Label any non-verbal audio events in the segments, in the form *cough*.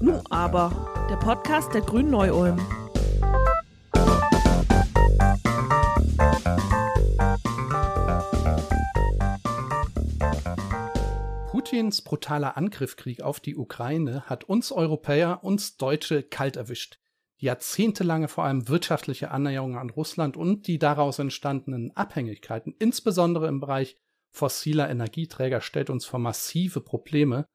Nu aber, der Podcast der Grünen Neu-Ulm. Putins brutaler Angriffskrieg auf die Ukraine hat uns Europäer, uns Deutsche kalt erwischt. Die jahrzehntelange vor allem wirtschaftliche Annäherung an Russland und die daraus entstandenen Abhängigkeiten, insbesondere im Bereich fossiler Energieträger, stellt uns vor massive Probleme.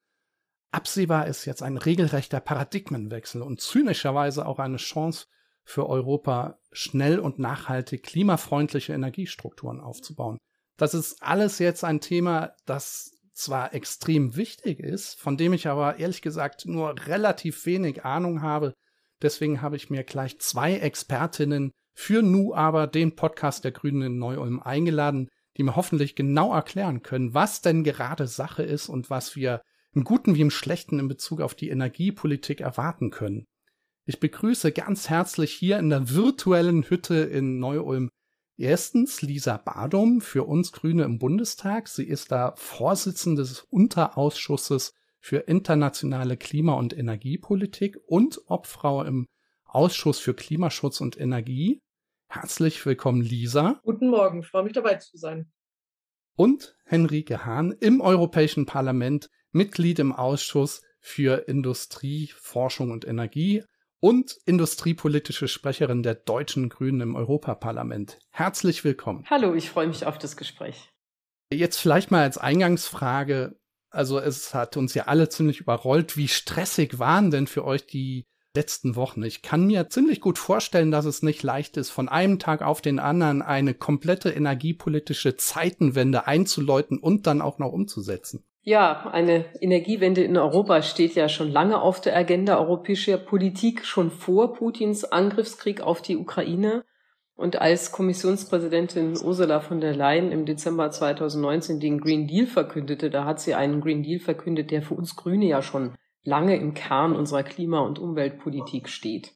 Absehbar ist jetzt ein regelrechter Paradigmenwechsel und zynischerweise auch eine Chance für Europa, schnell und nachhaltig klimafreundliche Energiestrukturen aufzubauen. Das ist alles jetzt ein Thema, das zwar extrem wichtig ist, von dem ich aber ehrlich gesagt nur relativ wenig Ahnung habe. Deswegen habe ich mir gleich zwei Expertinnen für Nu aber den Podcast der Grünen in Neu-Ulm eingeladen, die mir hoffentlich genau erklären können, was denn gerade Sache ist und was wir im Guten wie im Schlechten in Bezug auf die Energiepolitik erwarten können. Ich begrüße ganz herzlich hier in der virtuellen Hütte in Neu-Ulm Erstens Lisa Badum für uns Grüne im Bundestag. Sie ist da Vorsitzende des Unterausschusses für internationale Klima- und Energiepolitik und Obfrau im Ausschuss für Klimaschutz und Energie. Herzlich willkommen, Lisa. Guten Morgen, freue mich dabei zu sein. Und Henrike Hahn im Europäischen Parlament, Mitglied im Ausschuss für Industrie, Forschung und Energie, und industriepolitische Sprecherin der deutschen Grünen im Europaparlament. Herzlich willkommen. Hallo, ich freue mich auf das Gespräch. Jetzt vielleicht mal als Eingangsfrage, also es hat uns ja alle ziemlich überrollt, wie stressig waren denn für euch die letzten Wochen? Ich kann mir ziemlich gut vorstellen, dass es nicht leicht ist, von einem Tag auf den anderen eine komplette energiepolitische Zeitenwende einzuläuten und dann auch noch umzusetzen. Ja, eine Energiewende in Europa steht ja schon lange auf der Agenda europäischer Politik, schon vor Putins Angriffskrieg auf die Ukraine. Und als Kommissionspräsidentin Ursula von der Leyen im Dezember 2019 den Green Deal verkündete, da hat sie einen Green Deal verkündet, der für uns Grüne ja schon lange im Kern unserer Klima- und Umweltpolitik steht.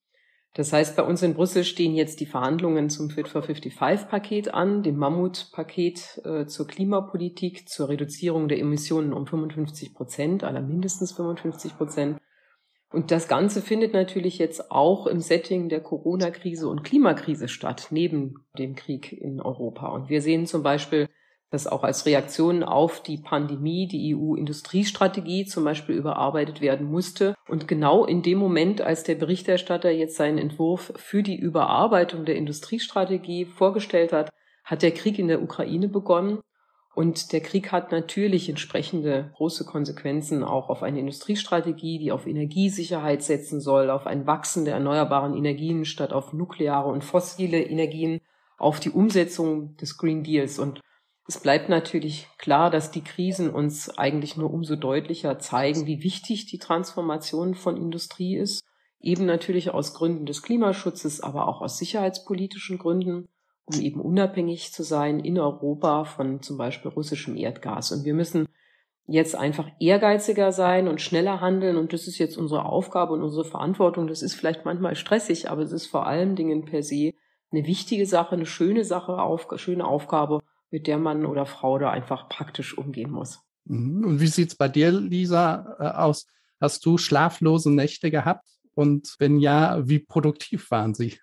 Das heißt, bei uns in Brüssel stehen jetzt die Verhandlungen zum Fit for 55 Paket an, dem Mammutpaket äh, zur Klimapolitik, zur Reduzierung der Emissionen um 55 Prozent, aller mindestens 55 Prozent. Und das Ganze findet natürlich jetzt auch im Setting der Corona-Krise und Klimakrise statt, neben dem Krieg in Europa. Und wir sehen zum Beispiel dass auch als Reaktion auf die Pandemie die EU-Industriestrategie zum Beispiel überarbeitet werden musste. Und genau in dem Moment, als der Berichterstatter jetzt seinen Entwurf für die Überarbeitung der Industriestrategie vorgestellt hat, hat der Krieg in der Ukraine begonnen. Und der Krieg hat natürlich entsprechende große Konsequenzen auch auf eine Industriestrategie, die auf Energiesicherheit setzen soll, auf ein Wachsen der erneuerbaren Energien statt auf nukleare und fossile Energien, auf die Umsetzung des Green Deals. Und es bleibt natürlich klar, dass die Krisen uns eigentlich nur umso deutlicher zeigen, wie wichtig die Transformation von Industrie ist. Eben natürlich aus Gründen des Klimaschutzes, aber auch aus sicherheitspolitischen Gründen, um eben unabhängig zu sein in Europa von zum Beispiel russischem Erdgas. Und wir müssen jetzt einfach ehrgeiziger sein und schneller handeln. Und das ist jetzt unsere Aufgabe und unsere Verantwortung. Das ist vielleicht manchmal stressig, aber es ist vor allen Dingen per se eine wichtige Sache, eine schöne Sache, auf, schöne Aufgabe mit der Mann oder Frau da einfach praktisch umgehen muss. Mhm. Und wie sieht es bei dir, Lisa, äh, aus? Hast du schlaflose Nächte gehabt? Und wenn ja, wie produktiv waren sie?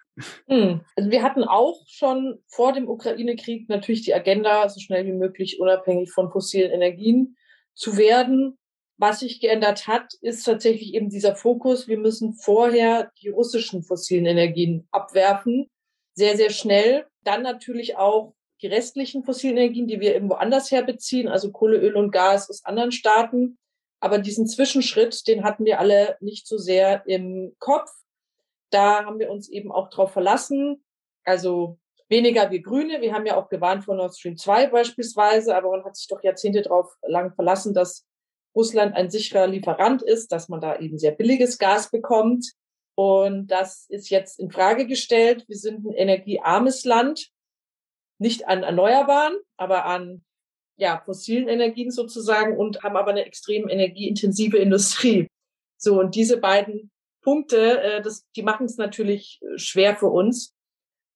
Hm. Also wir hatten auch schon vor dem Ukraine-Krieg natürlich die Agenda, so schnell wie möglich unabhängig von fossilen Energien zu werden. Was sich geändert hat, ist tatsächlich eben dieser Fokus. Wir müssen vorher die russischen fossilen Energien abwerfen. Sehr, sehr schnell. Dann natürlich auch die restlichen fossilen Energien, die wir irgendwo anders herbeziehen, also Kohle, Öl und Gas aus anderen Staaten. Aber diesen Zwischenschritt, den hatten wir alle nicht so sehr im Kopf. Da haben wir uns eben auch drauf verlassen. Also weniger wir Grüne. Wir haben ja auch gewarnt vor Nord Stream 2 beispielsweise, aber man hat sich doch Jahrzehnte darauf lang verlassen, dass Russland ein sicherer Lieferant ist, dass man da eben sehr billiges Gas bekommt. Und das ist jetzt in Frage gestellt. Wir sind ein energiearmes Land nicht an Erneuerbaren, aber an ja, fossilen Energien sozusagen und haben aber eine extrem energieintensive Industrie. So, und diese beiden Punkte, äh, das, die machen es natürlich äh, schwer für uns.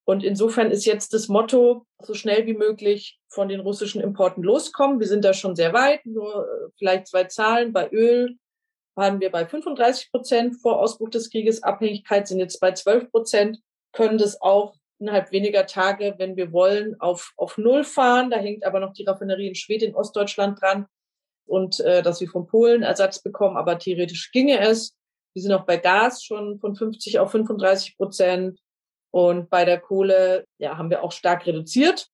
Und insofern ist jetzt das Motto, so schnell wie möglich von den russischen Importen loskommen. Wir sind da schon sehr weit, nur äh, vielleicht zwei Zahlen bei Öl. waren wir bei 35 Prozent vor Ausbruch des Krieges. Abhängigkeit sind jetzt bei 12 Prozent, können das auch innerhalb weniger Tage, wenn wir wollen, auf, auf Null fahren. Da hängt aber noch die Raffinerie in Schweden Ostdeutschland dran und äh, dass wir von Polen Ersatz bekommen, aber theoretisch ginge es. Wir sind auch bei Gas schon von 50 auf 35 Prozent und bei der Kohle ja, haben wir auch stark reduziert.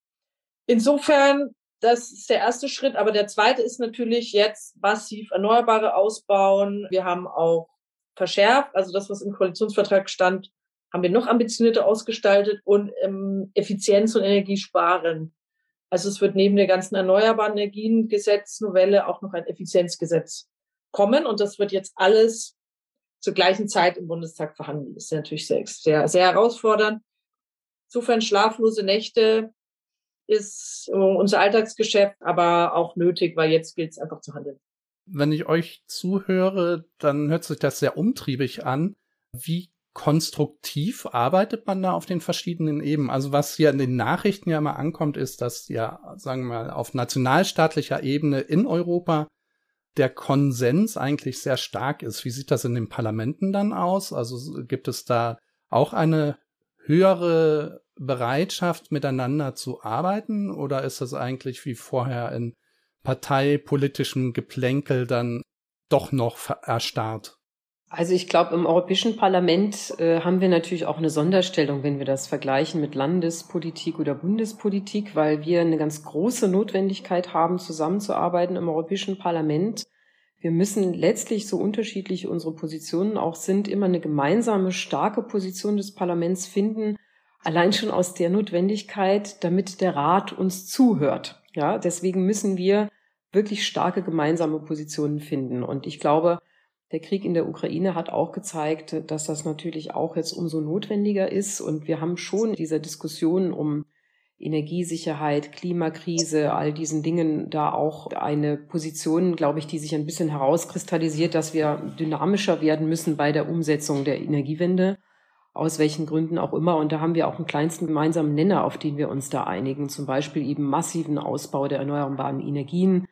Insofern, das ist der erste Schritt, aber der zweite ist natürlich jetzt massiv Erneuerbare ausbauen. Wir haben auch verschärft, also das, was im Koalitionsvertrag stand, haben wir noch ambitionierter ausgestaltet und ähm, Effizienz und Energie sparen. Also es wird neben der ganzen Erneuerbaren Energien Gesetznovelle auch noch ein Effizienzgesetz kommen und das wird jetzt alles zur gleichen Zeit im Bundestag verhandelt. Das ist natürlich sehr, sehr, sehr herausfordernd. Insofern schlaflose Nächte ist unser Alltagsgeschäft, aber auch nötig, weil jetzt gilt es einfach zu handeln. Wenn ich euch zuhöre, dann hört sich das sehr umtriebig an. Wie konstruktiv arbeitet man da auf den verschiedenen Ebenen? Also was hier in den Nachrichten ja immer ankommt, ist, dass ja, sagen wir mal, auf nationalstaatlicher Ebene in Europa der Konsens eigentlich sehr stark ist. Wie sieht das in den Parlamenten dann aus? Also gibt es da auch eine höhere Bereitschaft, miteinander zu arbeiten? Oder ist das eigentlich wie vorher in parteipolitischem Geplänkel dann doch noch erstarrt? Also ich glaube, im Europäischen Parlament äh, haben wir natürlich auch eine Sonderstellung, wenn wir das vergleichen mit Landespolitik oder Bundespolitik, weil wir eine ganz große Notwendigkeit haben, zusammenzuarbeiten im Europäischen Parlament. Wir müssen letztlich, so unterschiedlich unsere Positionen auch sind, immer eine gemeinsame, starke Position des Parlaments finden, allein schon aus der Notwendigkeit, damit der Rat uns zuhört. Ja, deswegen müssen wir wirklich starke gemeinsame Positionen finden. Und ich glaube, der Krieg in der Ukraine hat auch gezeigt, dass das natürlich auch jetzt umso notwendiger ist. Und wir haben schon dieser Diskussion um Energiesicherheit, Klimakrise, all diesen Dingen da auch eine Position, glaube ich, die sich ein bisschen herauskristallisiert, dass wir dynamischer werden müssen bei der Umsetzung der Energiewende, aus welchen Gründen auch immer. Und da haben wir auch einen kleinsten gemeinsamen Nenner, auf den wir uns da einigen, zum Beispiel eben massiven Ausbau der erneuerbaren Energien,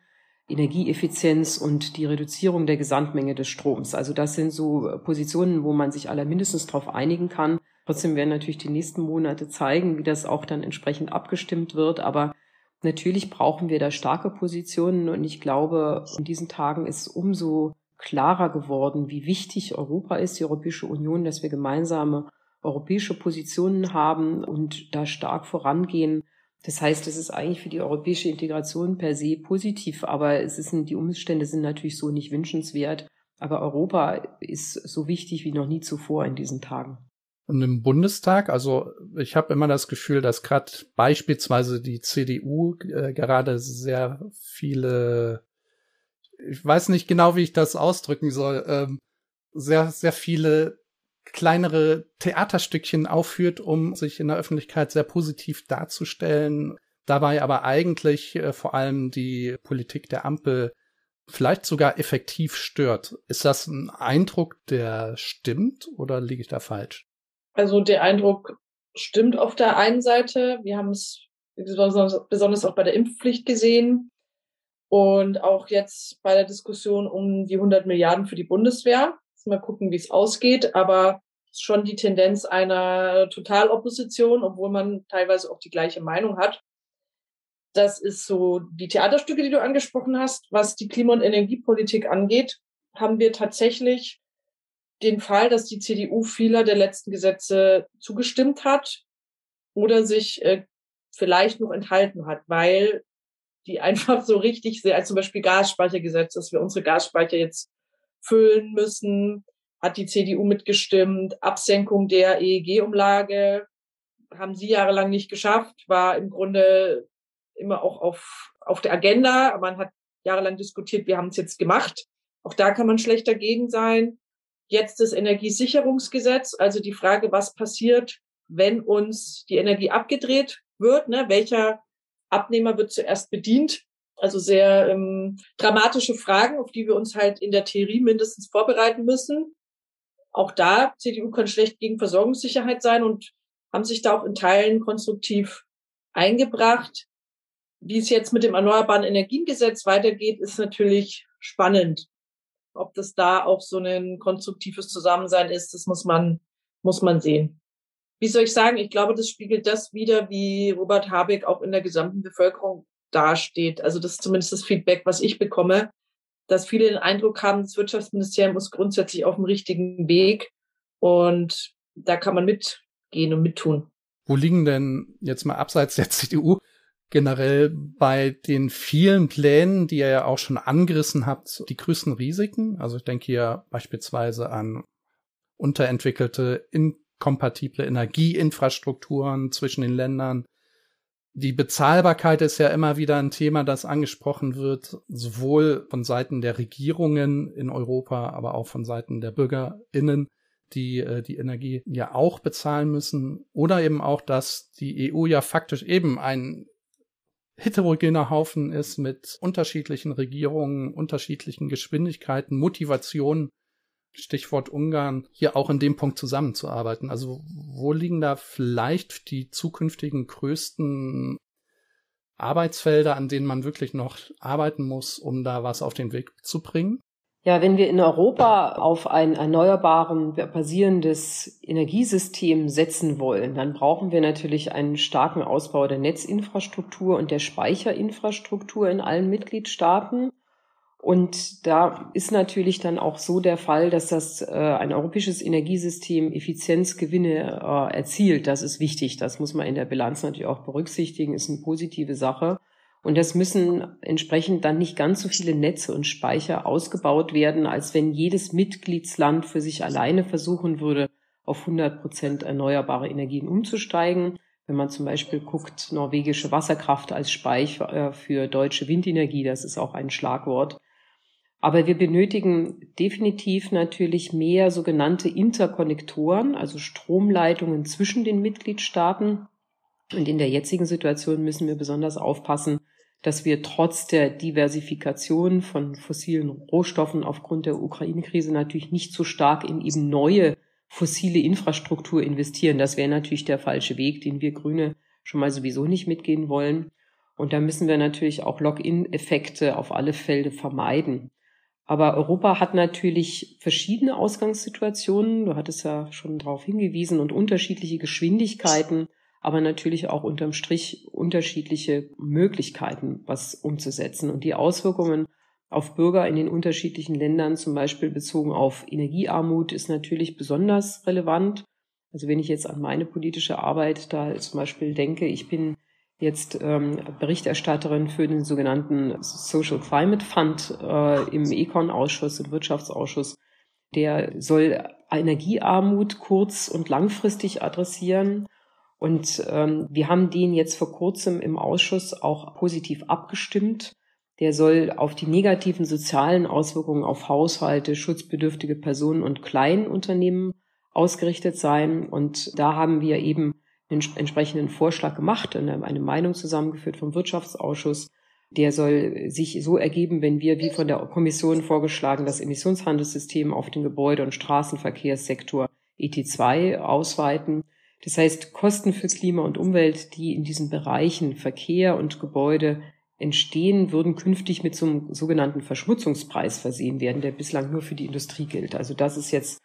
Energieeffizienz und die Reduzierung der Gesamtmenge des Stroms. Also das sind so Positionen, wo man sich aller mindestens darauf einigen kann. Trotzdem werden natürlich die nächsten Monate zeigen, wie das auch dann entsprechend abgestimmt wird. Aber natürlich brauchen wir da starke Positionen. Und ich glaube, in diesen Tagen ist umso klarer geworden, wie wichtig Europa ist, die Europäische Union, dass wir gemeinsame europäische Positionen haben und da stark vorangehen. Das heißt, es ist eigentlich für die europäische Integration per se positiv, aber es ist, die Umstände sind natürlich so nicht wünschenswert. Aber Europa ist so wichtig wie noch nie zuvor in diesen Tagen. Und im Bundestag, also ich habe immer das Gefühl, dass gerade beispielsweise die CDU äh, gerade sehr viele, ich weiß nicht genau, wie ich das ausdrücken soll, ähm, sehr, sehr viele kleinere Theaterstückchen aufführt, um sich in der Öffentlichkeit sehr positiv darzustellen, dabei aber eigentlich äh, vor allem die Politik der Ampel vielleicht sogar effektiv stört. Ist das ein Eindruck, der stimmt oder liege ich da falsch? Also der Eindruck stimmt auf der einen Seite. Wir haben es besonders auch bei der Impfpflicht gesehen und auch jetzt bei der Diskussion um die 100 Milliarden für die Bundeswehr. Mal gucken, wie es ausgeht. Aber schon die Tendenz einer Totalopposition, obwohl man teilweise auch die gleiche Meinung hat. Das ist so die Theaterstücke, die du angesprochen hast. Was die Klima- und Energiepolitik angeht, haben wir tatsächlich den Fall, dass die CDU vieler der letzten Gesetze zugestimmt hat oder sich äh, vielleicht noch enthalten hat, weil die *laughs* einfach so richtig sehr, als zum Beispiel Gasspeichergesetz, dass wir unsere Gasspeicher jetzt füllen müssen, hat die CDU mitgestimmt. Absenkung der EEG-Umlage haben sie jahrelang nicht geschafft, war im Grunde immer auch auf, auf der Agenda. Man hat jahrelang diskutiert, wir haben es jetzt gemacht. Auch da kann man schlecht dagegen sein. Jetzt das Energiesicherungsgesetz, also die Frage, was passiert, wenn uns die Energie abgedreht wird, ne? welcher Abnehmer wird zuerst bedient. Also sehr ähm, dramatische Fragen, auf die wir uns halt in der Theorie mindestens vorbereiten müssen. Auch da, CDU kann schlecht gegen Versorgungssicherheit sein und haben sich da auch in Teilen konstruktiv eingebracht. Wie es jetzt mit dem Erneuerbaren Energiengesetz weitergeht, ist natürlich spannend. Ob das da auch so ein konstruktives Zusammensein ist, das muss man, muss man sehen. Wie soll ich sagen? Ich glaube, das spiegelt das wieder, wie Robert Habeck auch in der gesamten Bevölkerung dasteht. Also das ist zumindest das Feedback, was ich bekomme, dass viele den Eindruck haben, das Wirtschaftsministerium ist grundsätzlich auf dem richtigen Weg und da kann man mitgehen und mittun. Wo liegen denn jetzt mal abseits der *laughs* CDU generell bei den vielen Plänen, die ihr ja auch schon angerissen habt, die größten Risiken? Also ich denke hier beispielsweise an unterentwickelte, inkompatible Energieinfrastrukturen zwischen den Ländern. Die Bezahlbarkeit ist ja immer wieder ein Thema, das angesprochen wird, sowohl von Seiten der Regierungen in Europa, aber auch von Seiten der BürgerInnen die äh, die Energie ja auch bezahlen müssen. Oder eben auch, dass die EU ja faktisch eben ein heterogener Haufen ist mit unterschiedlichen Regierungen, unterschiedlichen Geschwindigkeiten, Motivationen, Stichwort Ungarn, hier auch in dem Punkt zusammenzuarbeiten. Also wo liegen da vielleicht die zukünftigen größten Arbeitsfelder, an denen man wirklich noch arbeiten muss, um da was auf den Weg zu bringen? Ja, wenn wir in Europa auf ein erneuerbaren basierendes Energiesystem setzen wollen, dann brauchen wir natürlich einen starken Ausbau der Netzinfrastruktur und der Speicherinfrastruktur in allen Mitgliedstaaten. Und da ist natürlich dann auch so der Fall, dass das äh, ein europäisches Energiesystem Effizienzgewinne äh, erzielt. Das ist wichtig. Das muss man in der Bilanz natürlich auch berücksichtigen, ist eine positive Sache. Und das müssen entsprechend dann nicht ganz so viele Netze und Speicher ausgebaut werden, als wenn jedes Mitgliedsland für sich alleine versuchen würde, auf 100 Prozent erneuerbare Energien umzusteigen. Wenn man zum Beispiel guckt, norwegische Wasserkraft als Speicher äh, für deutsche Windenergie, das ist auch ein Schlagwort. Aber wir benötigen definitiv natürlich mehr sogenannte Interkonnektoren, also Stromleitungen zwischen den Mitgliedstaaten. Und in der jetzigen Situation müssen wir besonders aufpassen, dass wir trotz der Diversifikation von fossilen Rohstoffen aufgrund der Ukraine-Krise natürlich nicht so stark in eben neue fossile Infrastruktur investieren. Das wäre natürlich der falsche Weg, den wir Grüne schon mal sowieso nicht mitgehen wollen. Und da müssen wir natürlich auch Lock-in-Effekte auf alle Felder vermeiden. Aber Europa hat natürlich verschiedene Ausgangssituationen. Du hattest ja schon darauf hingewiesen und unterschiedliche Geschwindigkeiten aber natürlich auch unterm Strich unterschiedliche Möglichkeiten, was umzusetzen. Und die Auswirkungen auf Bürger in den unterschiedlichen Ländern, zum Beispiel bezogen auf Energiearmut, ist natürlich besonders relevant. Also wenn ich jetzt an meine politische Arbeit da zum Beispiel denke, ich bin jetzt ähm, Berichterstatterin für den sogenannten Social Climate Fund äh, im Econ-Ausschuss, im Wirtschaftsausschuss. Der soll Energiearmut kurz- und langfristig adressieren und ähm, wir haben den jetzt vor kurzem im Ausschuss auch positiv abgestimmt. Der soll auf die negativen sozialen Auswirkungen auf Haushalte, schutzbedürftige Personen und Kleinunternehmen ausgerichtet sein. Und da haben wir eben entsprechenden Vorschlag gemacht, eine Meinung zusammengeführt vom Wirtschaftsausschuss. Der soll sich so ergeben, wenn wir, wie von der Kommission vorgeschlagen, das Emissionshandelssystem auf den Gebäude- und Straßenverkehrssektor ET2 ausweiten das heißt, Kosten für Klima und Umwelt, die in diesen Bereichen Verkehr und Gebäude entstehen, würden künftig mit so sogenannten Verschmutzungspreis versehen werden, der bislang nur für die Industrie gilt. Also das ist jetzt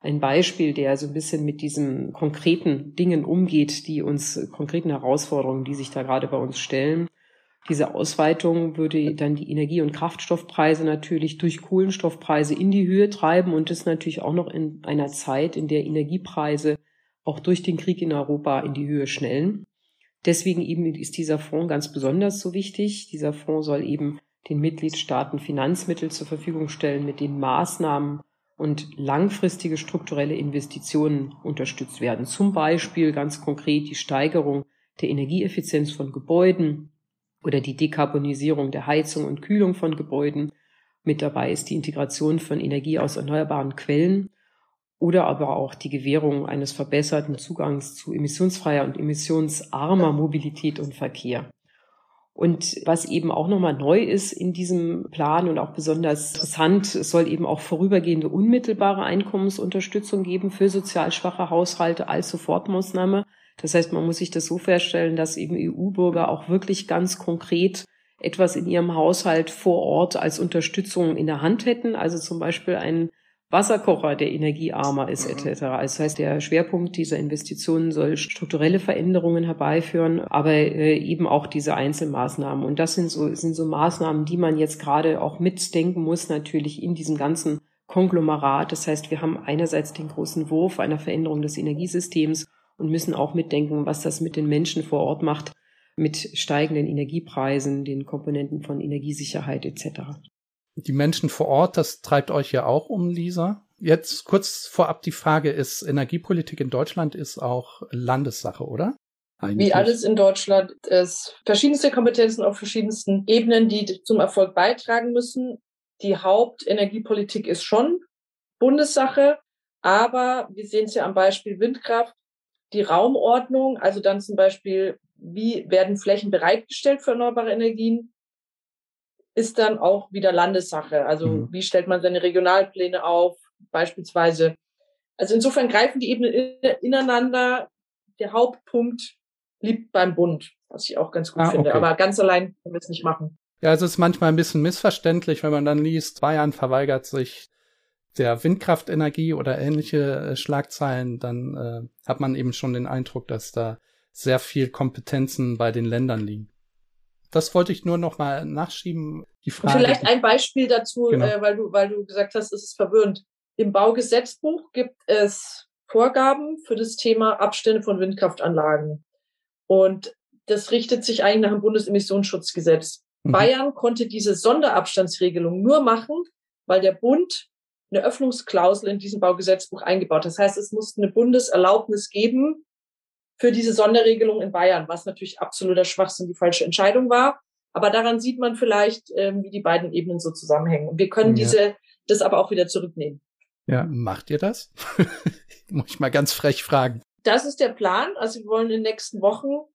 ein Beispiel, der so ein bisschen mit diesen konkreten Dingen umgeht, die uns, konkreten Herausforderungen, die sich da gerade bei uns stellen. Diese Ausweitung würde dann die Energie- und Kraftstoffpreise natürlich durch Kohlenstoffpreise in die Höhe treiben und das natürlich auch noch in einer Zeit, in der Energiepreise auch durch den Krieg in Europa in die Höhe schnellen. Deswegen eben ist dieser Fonds ganz besonders so wichtig. Dieser Fonds soll eben den Mitgliedstaaten Finanzmittel zur Verfügung stellen, mit denen Maßnahmen und langfristige strukturelle Investitionen unterstützt werden. Zum Beispiel ganz konkret die Steigerung der Energieeffizienz von Gebäuden oder die Dekarbonisierung der Heizung und Kühlung von Gebäuden. Mit dabei ist die Integration von Energie aus erneuerbaren Quellen oder aber auch die Gewährung eines verbesserten Zugangs zu emissionsfreier und emissionsarmer Mobilität und Verkehr. Und was eben auch nochmal neu ist in diesem Plan und auch besonders interessant, es soll eben auch vorübergehende unmittelbare Einkommensunterstützung geben für sozial schwache Haushalte als Sofortmaßnahme. Das heißt, man muss sich das so vorstellen, dass eben EU-Bürger auch wirklich ganz konkret etwas in ihrem Haushalt vor Ort als Unterstützung in der Hand hätten, also zum Beispiel einen Wasserkocher, der energiearmer ist, mhm. etc. Also das heißt, der Schwerpunkt dieser Investitionen soll strukturelle Veränderungen herbeiführen, aber äh, eben auch diese Einzelmaßnahmen. Und das sind so, sind so Maßnahmen, die man jetzt gerade auch mitdenken muss, natürlich in diesem ganzen Konglomerat. Das heißt, wir haben einerseits den großen Wurf einer Veränderung des Energiesystems und müssen auch mitdenken, was das mit den Menschen vor Ort macht, mit steigenden Energiepreisen, den Komponenten von Energiesicherheit etc. Die Menschen vor Ort, das treibt euch ja auch um, Lisa. Jetzt kurz vorab die Frage, ist Energiepolitik in Deutschland ist auch Landessache, oder? Eigentlich. Wie alles in Deutschland ist verschiedenste Kompetenzen auf verschiedensten Ebenen, die zum Erfolg beitragen müssen. Die Hauptenergiepolitik ist schon Bundessache, aber wir sehen es ja am Beispiel Windkraft, die Raumordnung, also dann zum Beispiel, wie werden Flächen bereitgestellt für erneuerbare Energien, ist dann auch wieder Landessache. Also mhm. wie stellt man seine Regionalpläne auf, beispielsweise. Also insofern greifen die Ebenen ineinander. Der Hauptpunkt liegt beim Bund, was ich auch ganz gut ah, finde. Okay. Aber ganz allein können wir es nicht machen. Ja, es ist manchmal ein bisschen missverständlich, wenn man dann liest, Bayern verweigert sich der Windkraftenergie oder ähnliche äh, Schlagzeilen, dann äh, hat man eben schon den Eindruck, dass da sehr viel Kompetenzen bei den Ländern liegen. Das wollte ich nur noch mal nachschieben. Die Frage. Vielleicht ein Beispiel dazu, genau. äh, weil du, weil du gesagt hast, es ist verwirrend. Im Baugesetzbuch gibt es Vorgaben für das Thema Abstände von Windkraftanlagen. Und das richtet sich eigentlich nach dem Bundesemissionsschutzgesetz. Mhm. Bayern konnte diese Sonderabstandsregelung nur machen, weil der Bund eine Öffnungsklausel in diesem Baugesetzbuch eingebaut. Das heißt, es musste eine Bundeserlaubnis geben für diese Sonderregelung in Bayern, was natürlich absoluter Schwachsinn, die falsche Entscheidung war. Aber daran sieht man vielleicht, ähm, wie die beiden Ebenen so zusammenhängen. Und wir können ja. diese, das aber auch wieder zurücknehmen. Ja, macht ihr das? *laughs* Muss ich mal ganz frech fragen. Das ist der Plan. Also wir wollen in den nächsten Wochen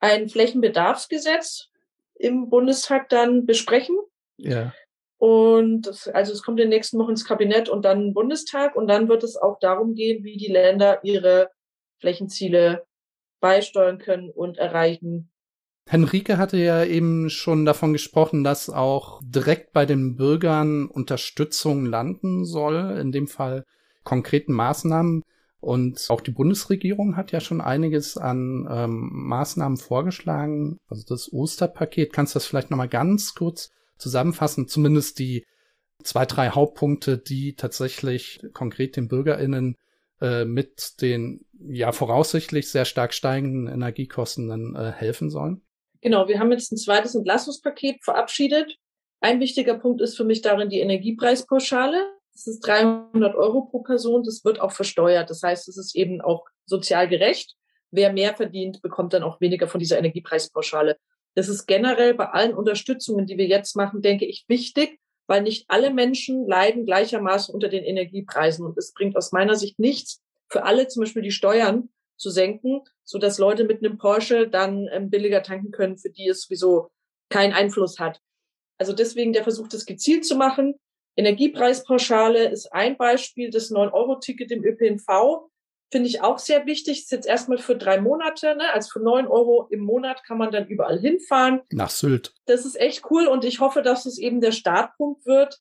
ein Flächenbedarfsgesetz im Bundestag dann besprechen. Ja. Und das, also es kommt in den nächsten Wochen ins Kabinett und dann Bundestag. Und dann wird es auch darum gehen, wie die Länder ihre Flächenziele beisteuern können und erreichen. Henrike hatte ja eben schon davon gesprochen, dass auch direkt bei den Bürgern Unterstützung landen soll, in dem Fall konkreten Maßnahmen. Und auch die Bundesregierung hat ja schon einiges an ähm, Maßnahmen vorgeschlagen. Also das Osterpaket. Kannst du das vielleicht nochmal ganz kurz zusammenfassen, zumindest die zwei, drei Hauptpunkte, die tatsächlich konkret den BürgerInnen äh, mit den ja voraussichtlich sehr stark steigenden Energiekosten dann äh, helfen sollen? Genau, wir haben jetzt ein zweites Entlastungspaket verabschiedet. Ein wichtiger Punkt ist für mich darin die Energiepreispauschale. Das ist 300 Euro pro Person. Das wird auch versteuert. Das heißt, es ist eben auch sozial gerecht. Wer mehr verdient, bekommt dann auch weniger von dieser Energiepreispauschale. Das ist generell bei allen Unterstützungen, die wir jetzt machen, denke ich, wichtig, weil nicht alle Menschen leiden gleichermaßen unter den Energiepreisen. Und es bringt aus meiner Sicht nichts, für alle zum Beispiel die Steuern zu senken, so dass Leute mit einem Porsche dann ähm, billiger tanken können, für die es sowieso keinen Einfluss hat. Also deswegen der Versuch, das gezielt zu machen. Energiepreispauschale ist ein Beispiel, das 9-Euro-Ticket im ÖPNV Finde ich auch sehr wichtig. Ist jetzt erstmal für drei Monate, ne? Also für neun Euro im Monat kann man dann überall hinfahren. Nach Sylt. Das ist echt cool und ich hoffe, dass es eben der Startpunkt wird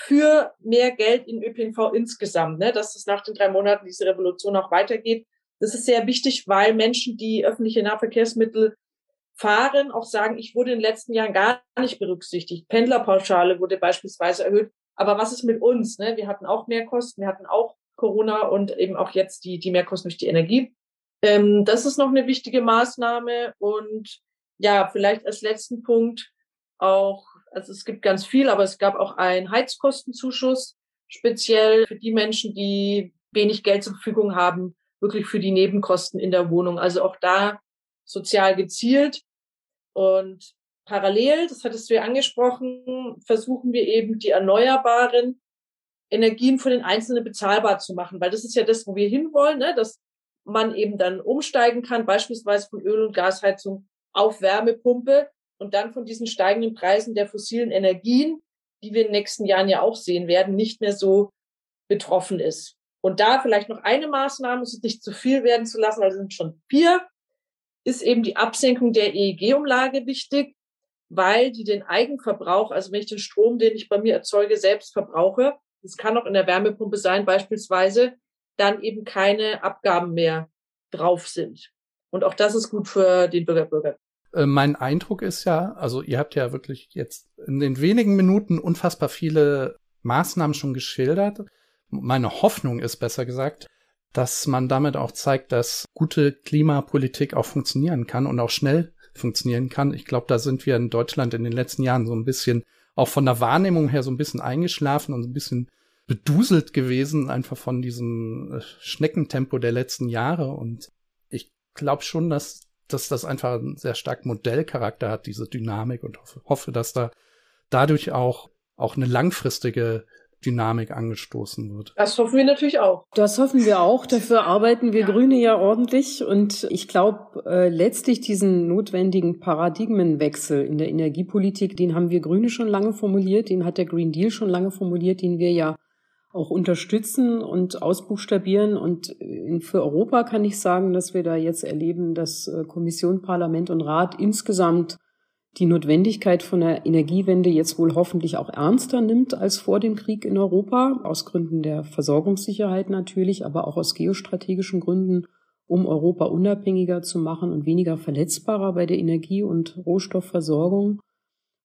für mehr Geld in ÖPNV insgesamt, ne? Dass es nach den drei Monaten diese Revolution auch weitergeht. Das ist sehr wichtig, weil Menschen, die öffentliche Nahverkehrsmittel fahren, auch sagen, ich wurde in den letzten Jahren gar nicht berücksichtigt. Pendlerpauschale wurde beispielsweise erhöht. Aber was ist mit uns? Ne? Wir hatten auch mehr Kosten, wir hatten auch Corona und eben auch jetzt die, die Mehrkosten durch die Energie. Ähm, das ist noch eine wichtige Maßnahme. Und ja, vielleicht als letzten Punkt auch, also es gibt ganz viel, aber es gab auch einen Heizkostenzuschuss, speziell für die Menschen, die wenig Geld zur Verfügung haben, wirklich für die Nebenkosten in der Wohnung. Also auch da sozial gezielt. Und parallel, das hattest du ja angesprochen, versuchen wir eben die Erneuerbaren Energien für den Einzelnen bezahlbar zu machen, weil das ist ja das, wo wir hinwollen, ne? dass man eben dann umsteigen kann, beispielsweise von Öl- und Gasheizung auf Wärmepumpe und dann von diesen steigenden Preisen der fossilen Energien, die wir in den nächsten Jahren ja auch sehen werden, nicht mehr so betroffen ist. Und da vielleicht noch eine Maßnahme, es nicht zu viel werden zu lassen, also sind schon vier, ist eben die Absenkung der EEG-Umlage wichtig. weil die den Eigenverbrauch, also wenn ich den Strom, den ich bei mir erzeuge, selbst verbrauche, das kann auch in der Wärmepumpe sein beispielsweise, dann eben keine Abgaben mehr drauf sind. Und auch das ist gut für den Bürger, Bürger. Äh, mein Eindruck ist ja, also ihr habt ja wirklich jetzt in den wenigen Minuten unfassbar viele Maßnahmen schon geschildert. Meine Hoffnung ist besser gesagt, dass man damit auch zeigt, dass gute Klimapolitik auch funktionieren kann und auch schnell funktionieren kann. Ich glaube, da sind wir in Deutschland in den letzten Jahren so ein bisschen auch von der Wahrnehmung her so ein bisschen eingeschlafen und so ein bisschen beduselt gewesen, einfach von diesem äh, Schneckentempo der letzten Jahre. Und ich glaube schon, dass, dass das einfach einen sehr stark Modellcharakter hat, diese Dynamik und hoffe, hoffe, dass da dadurch auch, auch eine langfristige Dynamik angestoßen wird. Das hoffen wir natürlich auch. Das hoffen wir auch. Dafür arbeiten wir ja. Grüne ja ordentlich. Und ich glaube, äh, letztlich diesen notwendigen Paradigmenwechsel in der Energiepolitik, den haben wir Grüne schon lange formuliert, den hat der Green Deal schon lange formuliert, den wir ja auch unterstützen und ausbuchstabieren. Und äh, für Europa kann ich sagen, dass wir da jetzt erleben, dass äh, Kommission, Parlament und Rat insgesamt die Notwendigkeit von der Energiewende jetzt wohl hoffentlich auch ernster nimmt als vor dem Krieg in Europa, aus Gründen der Versorgungssicherheit natürlich, aber auch aus geostrategischen Gründen, um Europa unabhängiger zu machen und weniger verletzbarer bei der Energie- und Rohstoffversorgung.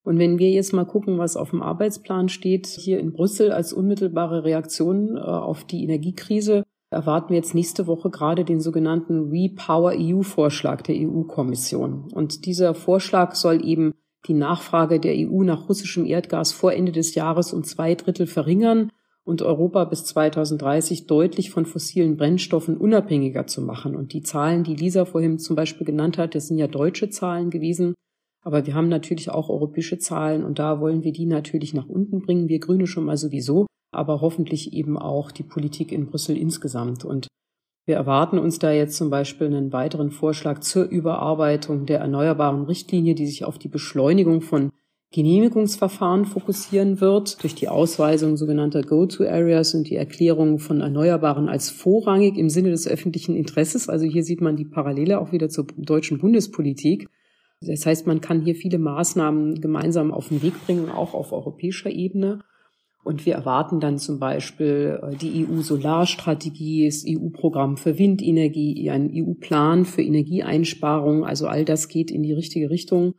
Und wenn wir jetzt mal gucken, was auf dem Arbeitsplan steht, hier in Brüssel als unmittelbare Reaktion äh, auf die Energiekrise, erwarten wir jetzt nächste Woche gerade den sogenannten Repower EU-Vorschlag der EU-Kommission. Und dieser Vorschlag soll eben die Nachfrage der EU nach russischem Erdgas vor Ende des Jahres um zwei Drittel verringern und Europa bis 2030 deutlich von fossilen Brennstoffen unabhängiger zu machen. Und die Zahlen, die Lisa vorhin zum Beispiel genannt hat, das sind ja deutsche Zahlen gewesen. Aber wir haben natürlich auch europäische Zahlen und da wollen wir die natürlich nach unten bringen. Wir Grüne schon mal sowieso aber hoffentlich eben auch die Politik in Brüssel insgesamt. Und wir erwarten uns da jetzt zum Beispiel einen weiteren Vorschlag zur Überarbeitung der erneuerbaren Richtlinie, die sich auf die Beschleunigung von Genehmigungsverfahren fokussieren wird, durch die Ausweisung sogenannter Go-to-Areas und die Erklärung von Erneuerbaren als vorrangig im Sinne des öffentlichen Interesses. Also hier sieht man die Parallele auch wieder zur deutschen Bundespolitik. Das heißt, man kann hier viele Maßnahmen gemeinsam auf den Weg bringen, auch auf europäischer Ebene. Und wir erwarten dann zum Beispiel äh, die EU-Solarstrategie, das EU-Programm für Windenergie, einen EU-Plan für Energieeinsparungen. Also all das geht in die richtige Richtung.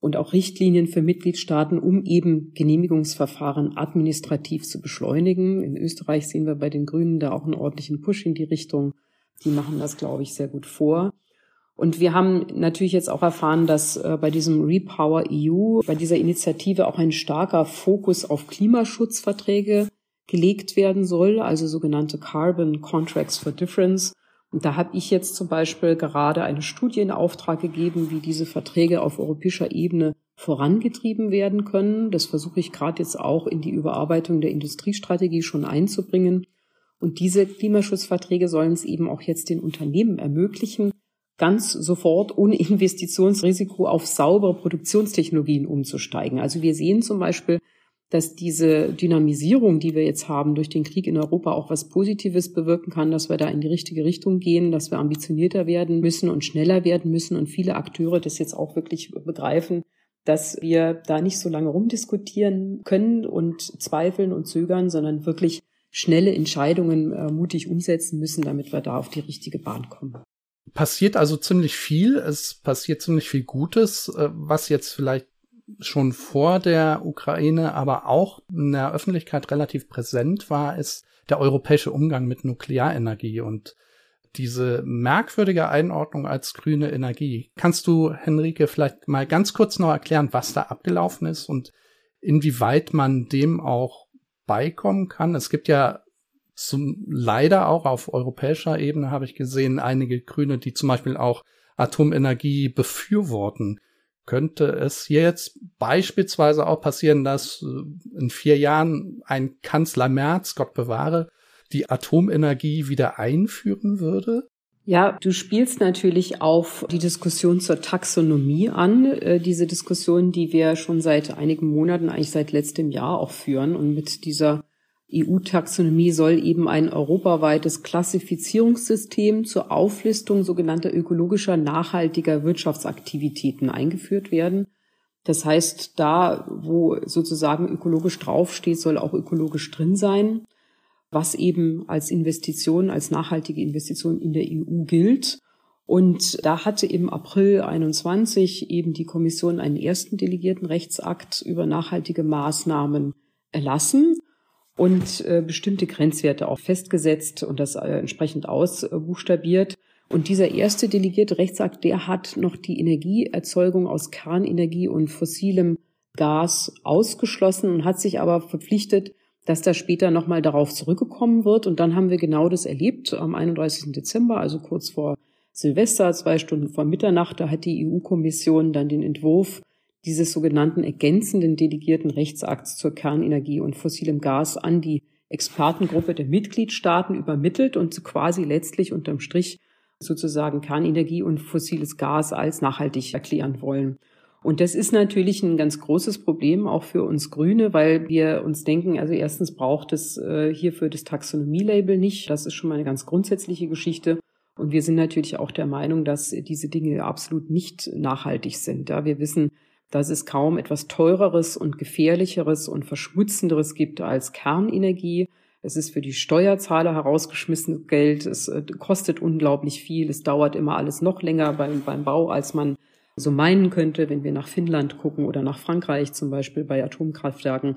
Und auch Richtlinien für Mitgliedstaaten, um eben Genehmigungsverfahren administrativ zu beschleunigen. In Österreich sehen wir bei den Grünen da auch einen ordentlichen Push in die Richtung. Die machen das, glaube ich, sehr gut vor. Und wir haben natürlich jetzt auch erfahren, dass äh, bei diesem Repower EU, bei dieser Initiative auch ein starker Fokus auf Klimaschutzverträge gelegt werden soll, also sogenannte Carbon Contracts for Difference. Und da habe ich jetzt zum Beispiel gerade eine Studie in Auftrag gegeben, wie diese Verträge auf europäischer Ebene vorangetrieben werden können. Das versuche ich gerade jetzt auch in die Überarbeitung der Industriestrategie schon einzubringen. Und diese Klimaschutzverträge sollen es eben auch jetzt den Unternehmen ermöglichen, ganz sofort ohne Investitionsrisiko auf saubere Produktionstechnologien umzusteigen. Also wir sehen zum Beispiel, dass diese Dynamisierung, die wir jetzt haben durch den Krieg in Europa, auch was Positives bewirken kann, dass wir da in die richtige Richtung gehen, dass wir ambitionierter werden müssen und schneller werden müssen und viele Akteure das jetzt auch wirklich begreifen, dass wir da nicht so lange rumdiskutieren können und zweifeln und zögern, sondern wirklich schnelle Entscheidungen äh, mutig umsetzen müssen, damit wir da auf die richtige Bahn kommen passiert also ziemlich viel. Es passiert ziemlich viel Gutes, äh, was jetzt vielleicht schon vor der Ukraine, aber auch in der Öffentlichkeit relativ präsent war, ist der europäische Umgang mit Nuklearenergie und diese merkwürdige Einordnung als grüne Energie. Kannst du, Henrike, vielleicht mal ganz kurz noch erklären, was da abgelaufen ist und inwieweit man dem auch beikommen kann? Es gibt ja zum, leider auch auf europäischer Ebene habe ich gesehen, einige Grüne, die zum Beispiel auch Atomenergie befürworten. Könnte es jetzt beispielsweise auch passieren, dass äh, in vier Jahren ein Kanzler Merz, Gott bewahre, die Atomenergie wieder einführen würde? Ja, du spielst natürlich auf die Diskussion zur Taxonomie an, äh, diese Diskussion, die wir schon seit einigen Monaten, eigentlich seit letztem Jahr auch führen und mit dieser EU-Taxonomie soll eben ein europaweites Klassifizierungssystem zur Auflistung sogenannter ökologischer nachhaltiger Wirtschaftsaktivitäten eingeführt werden. Das heißt, da, wo sozusagen ökologisch draufsteht, soll auch ökologisch drin sein, was eben als Investition, als nachhaltige Investition in der EU gilt. Und da hatte im April 21 eben die Kommission einen ersten delegierten Rechtsakt über nachhaltige Maßnahmen erlassen und äh, bestimmte Grenzwerte auch festgesetzt und das äh, entsprechend ausbuchstabiert. Und dieser erste delegierte Rechtsakt, der hat noch die Energieerzeugung aus Kernenergie und fossilem Gas ausgeschlossen und hat sich aber verpflichtet, dass da später nochmal darauf zurückgekommen wird. Und dann haben wir genau das erlebt am 31. Dezember, also kurz vor Silvester, zwei Stunden vor Mitternacht. Da hat die EU-Kommission dann den Entwurf dieses sogenannten ergänzenden delegierten Rechtsakts zur Kernenergie und fossilem Gas an die Expertengruppe der Mitgliedstaaten übermittelt und quasi letztlich unterm Strich sozusagen Kernenergie und fossiles Gas als nachhaltig erklären wollen. Und das ist natürlich ein ganz großes Problem auch für uns Grüne, weil wir uns denken, also erstens braucht es äh, hierfür das Taxonomie-Label nicht. Das ist schon mal eine ganz grundsätzliche Geschichte. Und wir sind natürlich auch der Meinung, dass diese Dinge absolut nicht nachhaltig sind. Ja, wir wissen, dass es kaum etwas teureres und gefährlicheres und verschmutzenderes gibt als Kernenergie. Es ist für die Steuerzahler herausgeschmissenes Geld. Es äh, kostet unglaublich viel. Es dauert immer alles noch länger beim, beim Bau, als man so meinen könnte, wenn wir nach Finnland gucken oder nach Frankreich zum Beispiel bei Atomkraftwerken.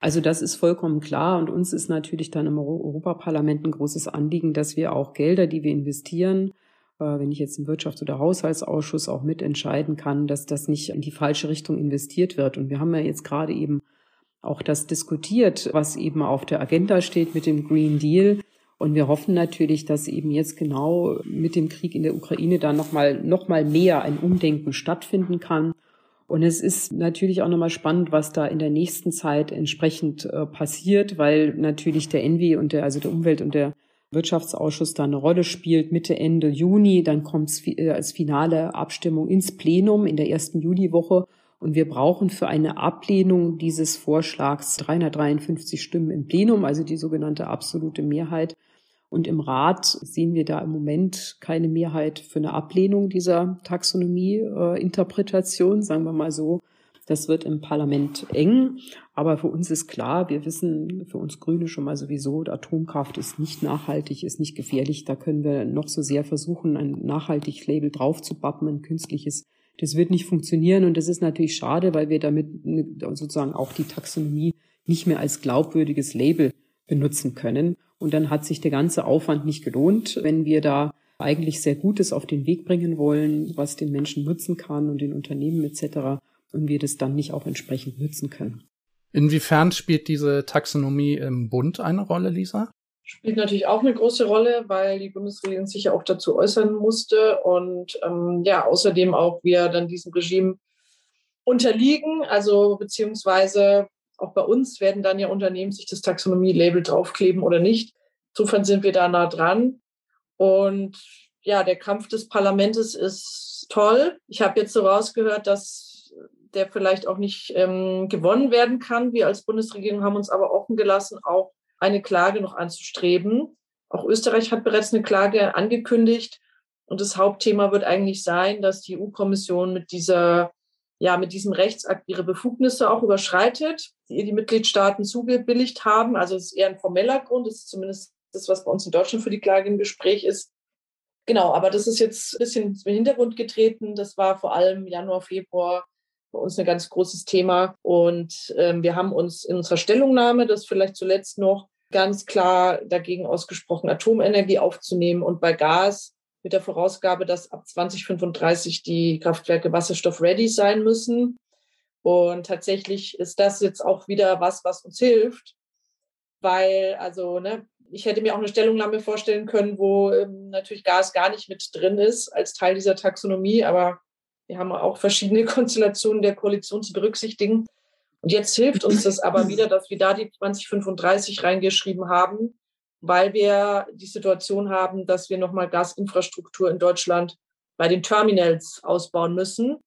Also das ist vollkommen klar und uns ist natürlich dann im Europaparlament ein großes Anliegen, dass wir auch Gelder, die wir investieren, wenn ich jetzt im Wirtschafts- oder Haushaltsausschuss auch mitentscheiden kann, dass das nicht in die falsche Richtung investiert wird. Und wir haben ja jetzt gerade eben auch das diskutiert, was eben auf der Agenda steht mit dem Green Deal. Und wir hoffen natürlich, dass eben jetzt genau mit dem Krieg in der Ukraine da nochmal noch mal mehr ein Umdenken stattfinden kann. Und es ist natürlich auch nochmal spannend, was da in der nächsten Zeit entsprechend äh, passiert, weil natürlich der Envi und der, also der Umwelt- und der Wirtschaftsausschuss da eine Rolle spielt. Mitte, Ende Juni, dann kommt es äh, als finale Abstimmung ins Plenum in der ersten Juliwoche. Und wir brauchen für eine Ablehnung dieses Vorschlags 353 Stimmen im Plenum, also die sogenannte absolute Mehrheit. Und im Rat sehen wir da im Moment keine Mehrheit für eine Ablehnung dieser Taxonomie-Interpretation, sagen wir mal so. Das wird im Parlament eng. Aber für uns ist klar, wir wissen für uns Grüne schon mal sowieso, Atomkraft ist nicht nachhaltig, ist nicht gefährlich. Da können wir noch so sehr versuchen, ein nachhaltig Label draufzubappen, ein künstliches. Das wird nicht funktionieren und das ist natürlich schade, weil wir damit sozusagen auch die Taxonomie nicht mehr als glaubwürdiges Label benutzen können. Und dann hat sich der ganze Aufwand nicht gelohnt, wenn wir da eigentlich sehr Gutes auf den Weg bringen wollen, was den Menschen nutzen kann und den Unternehmen etc und wir das dann nicht auch entsprechend nutzen können. Inwiefern spielt diese Taxonomie im Bund eine Rolle, Lisa? Spielt natürlich auch eine große Rolle, weil die Bundesregierung sich ja auch dazu äußern musste und ähm, ja, außerdem auch wir dann diesem Regime unterliegen, also beziehungsweise auch bei uns werden dann ja Unternehmen sich das Taxonomie-Label draufkleben oder nicht. Insofern sind wir da nah dran. Und ja, der Kampf des Parlaments ist toll. Ich habe jetzt so rausgehört, dass der vielleicht auch nicht ähm, gewonnen werden kann. Wir als Bundesregierung haben uns aber offen gelassen, auch eine Klage noch anzustreben. Auch Österreich hat bereits eine Klage angekündigt. Und das Hauptthema wird eigentlich sein, dass die EU-Kommission mit dieser, ja, mit diesem Rechtsakt ihre Befugnisse auch überschreitet, die ihr die Mitgliedstaaten zugebilligt haben. Also es ist eher ein formeller Grund. Das ist zumindest das, was bei uns in Deutschland für die Klage im Gespräch ist. Genau, aber das ist jetzt ein bisschen im Hintergrund getreten. Das war vor allem Januar, Februar bei uns ein ganz großes Thema. Und ähm, wir haben uns in unserer Stellungnahme, das vielleicht zuletzt noch, ganz klar dagegen ausgesprochen, Atomenergie aufzunehmen und bei Gas mit der Vorausgabe, dass ab 2035 die Kraftwerke wasserstoff-ready sein müssen. Und tatsächlich ist das jetzt auch wieder was, was uns hilft, weil, also, ne, ich hätte mir auch eine Stellungnahme vorstellen können, wo ähm, natürlich Gas gar nicht mit drin ist als Teil dieser Taxonomie, aber wir haben auch verschiedene *laughs* Konstellationen der Koalition zu berücksichtigen. Und jetzt hilft uns das aber wieder, dass wir da die 2035 reingeschrieben haben, weil wir die Situation haben, dass wir nochmal Gasinfrastruktur in Deutschland bei den Terminals ausbauen müssen,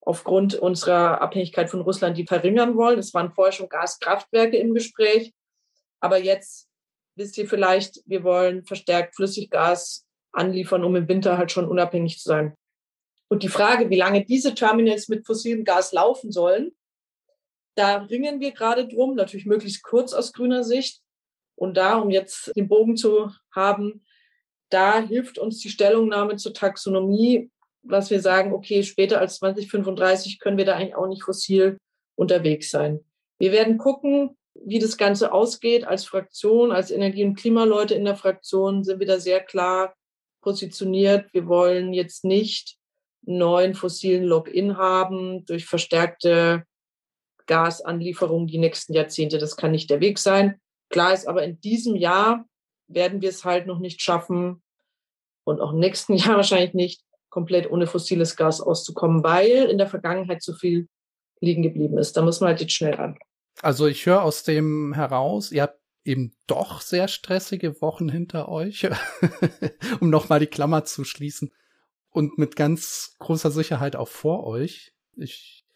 aufgrund unserer Abhängigkeit von Russland, die verringern wollen. Es waren vorher schon Gaskraftwerke im Gespräch, aber jetzt wisst ihr vielleicht, wir wollen verstärkt Flüssiggas anliefern, um im Winter halt schon unabhängig zu sein. Und die Frage, wie lange diese Terminals mit fossilem Gas laufen sollen, da ringen wir gerade drum, natürlich möglichst kurz aus grüner Sicht. Und da, um jetzt den Bogen zu haben, da hilft uns die Stellungnahme zur Taxonomie, was wir sagen, okay, später als 2035 können wir da eigentlich auch nicht fossil unterwegs sein. Wir werden gucken, wie das Ganze ausgeht. Als Fraktion, als Energie- und Klimaleute in der Fraktion sind wir da sehr klar positioniert. Wir wollen jetzt nicht neuen fossilen Login haben durch verstärkte Gasanlieferungen die nächsten Jahrzehnte. Das kann nicht der Weg sein. Klar ist aber, in diesem Jahr werden wir es halt noch nicht schaffen und auch im nächsten *laughs* Jahr wahrscheinlich nicht, komplett ohne fossiles Gas auszukommen, weil in der Vergangenheit zu viel liegen geblieben ist. Da muss man halt jetzt schnell an. Also ich höre aus dem heraus, ihr habt eben doch sehr stressige Wochen hinter euch, *laughs* um nochmal die Klammer zu schließen und mit ganz großer Sicherheit auch vor euch. Ich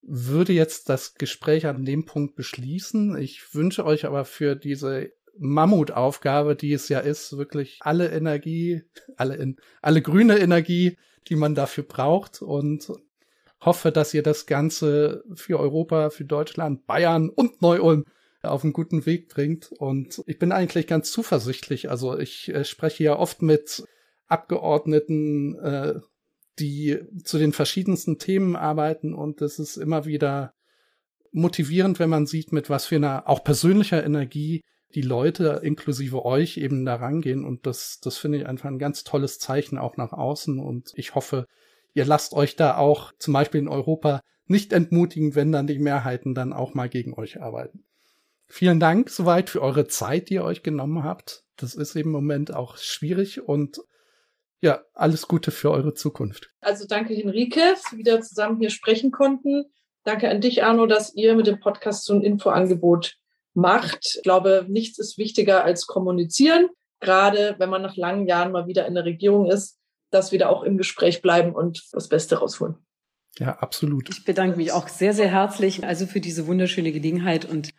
würde jetzt das Gespräch an dem Punkt beschließen. Ich wünsche euch aber für diese Mammutaufgabe, die es ja ist, wirklich alle Energie, alle, in, alle grüne Energie, die man dafür braucht und hoffe, dass ihr das Ganze für Europa, für Deutschland, Bayern und Neu-Ulm auf einen guten Weg bringt. Und ich bin eigentlich ganz zuversichtlich. Also ich äh, spreche ja oft mit Abgeordneten, äh, die zu den verschiedensten Themen arbeiten und es ist immer wieder motivierend, wenn man sieht, mit was für einer auch persönlicher Energie die Leute inklusive euch eben da rangehen und das, das finde ich einfach ein ganz tolles Zeichen auch nach außen und ich hoffe, ihr lasst euch da auch zum Beispiel in Europa nicht entmutigen, wenn dann die Mehrheiten dann auch mal gegen euch arbeiten. Vielen Dank soweit für eure Zeit, die ihr euch genommen habt. Das ist im Moment auch schwierig und ja, alles Gute für eure Zukunft. Also danke Henrike, dass wir wieder zusammen hier sprechen konnten. Danke an dich, Arno, dass ihr mit dem Podcast so ein Infoangebot macht. Ich glaube, nichts ist wichtiger als kommunizieren, gerade wenn man nach langen Jahren mal wieder in der Regierung ist, dass wir da auch im Gespräch bleiben und das Beste rausholen. Ja, absolut. Ich bedanke mich auch sehr, sehr herzlich also für diese wunderschöne Gelegenheit und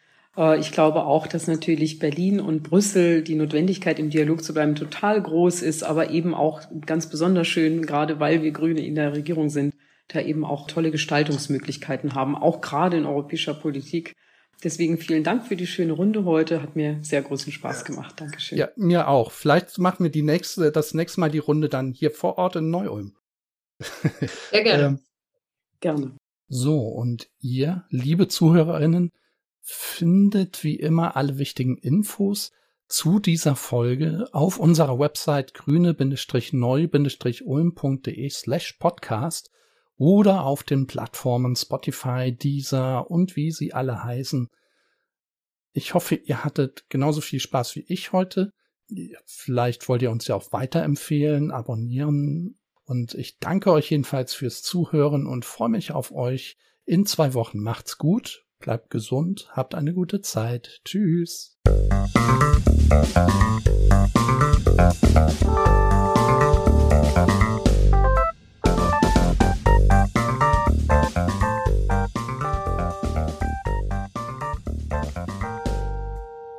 ich glaube auch, dass natürlich Berlin und Brüssel die Notwendigkeit im Dialog zu bleiben total groß ist, aber eben auch ganz besonders schön, gerade weil wir Grüne in der Regierung sind, da eben auch tolle Gestaltungsmöglichkeiten haben, auch gerade in europäischer Politik. Deswegen vielen Dank für die schöne Runde heute. Hat mir sehr großen Spaß gemacht. Dankeschön. Ja, mir auch. Vielleicht machen wir die nächste, das nächste Mal die Runde dann hier vor Ort in Neu-Ulm. Sehr gerne. *laughs* ähm, gerne. So, und ihr, liebe ZuhörerInnen, findet wie immer alle wichtigen Infos zu dieser Folge auf unserer Website grüne-neu-ulm.de slash podcast oder auf den Plattformen Spotify, Deezer und wie sie alle heißen. Ich hoffe, ihr hattet genauso viel Spaß wie ich heute. Vielleicht wollt ihr uns ja auch weiterempfehlen, abonnieren. Und ich danke euch jedenfalls fürs Zuhören und freue mich auf euch in zwei Wochen. Macht's gut, bleibt gesund, habt eine gute Zeit. Tschüss. Musik